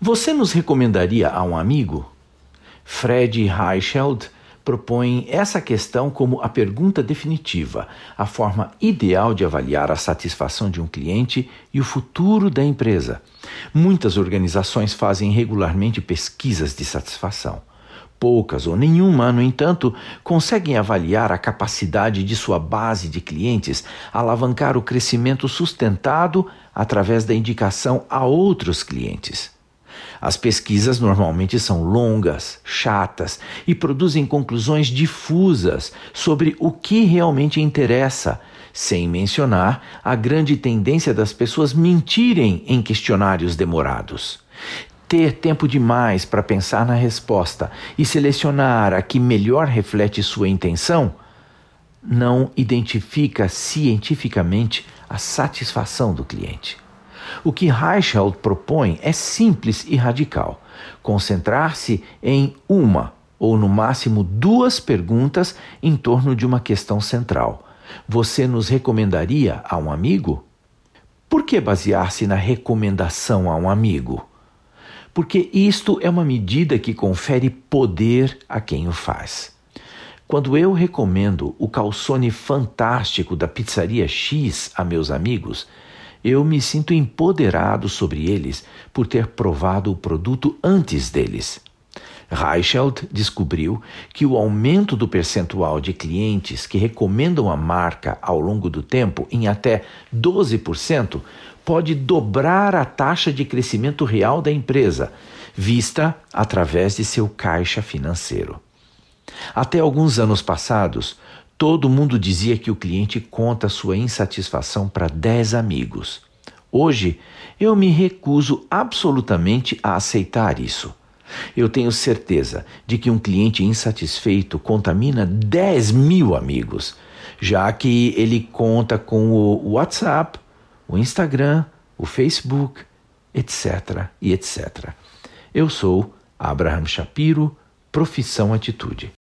Você nos recomendaria a um amigo? Fred Reicheld propõe essa questão como a pergunta definitiva, a forma ideal de avaliar a satisfação de um cliente e o futuro da empresa. Muitas organizações fazem regularmente pesquisas de satisfação. Poucas ou nenhuma, no entanto, conseguem avaliar a capacidade de sua base de clientes alavancar o crescimento sustentado através da indicação a outros clientes. As pesquisas normalmente são longas, chatas e produzem conclusões difusas sobre o que realmente interessa, sem mencionar a grande tendência das pessoas mentirem em questionários demorados. Ter tempo demais para pensar na resposta e selecionar a que melhor reflete sua intenção não identifica cientificamente a satisfação do cliente. O que Reichelt propõe é simples e radical: concentrar-se em uma ou no máximo duas perguntas em torno de uma questão central. Você nos recomendaria a um amigo? Por que basear-se na recomendação a um amigo? Porque isto é uma medida que confere poder a quem o faz. Quando eu recomendo o calçone fantástico da pizzaria X a meus amigos, eu me sinto empoderado sobre eles por ter provado o produto antes deles. Reichelt descobriu que o aumento do percentual de clientes que recomendam a marca ao longo do tempo em até 12% pode dobrar a taxa de crescimento real da empresa, vista através de seu caixa financeiro. Até alguns anos passados, Todo mundo dizia que o cliente conta sua insatisfação para 10 amigos. Hoje, eu me recuso absolutamente a aceitar isso. Eu tenho certeza de que um cliente insatisfeito contamina 10 mil amigos, já que ele conta com o WhatsApp, o Instagram, o Facebook, etc. e etc. Eu sou Abraham Shapiro, profissão Atitude.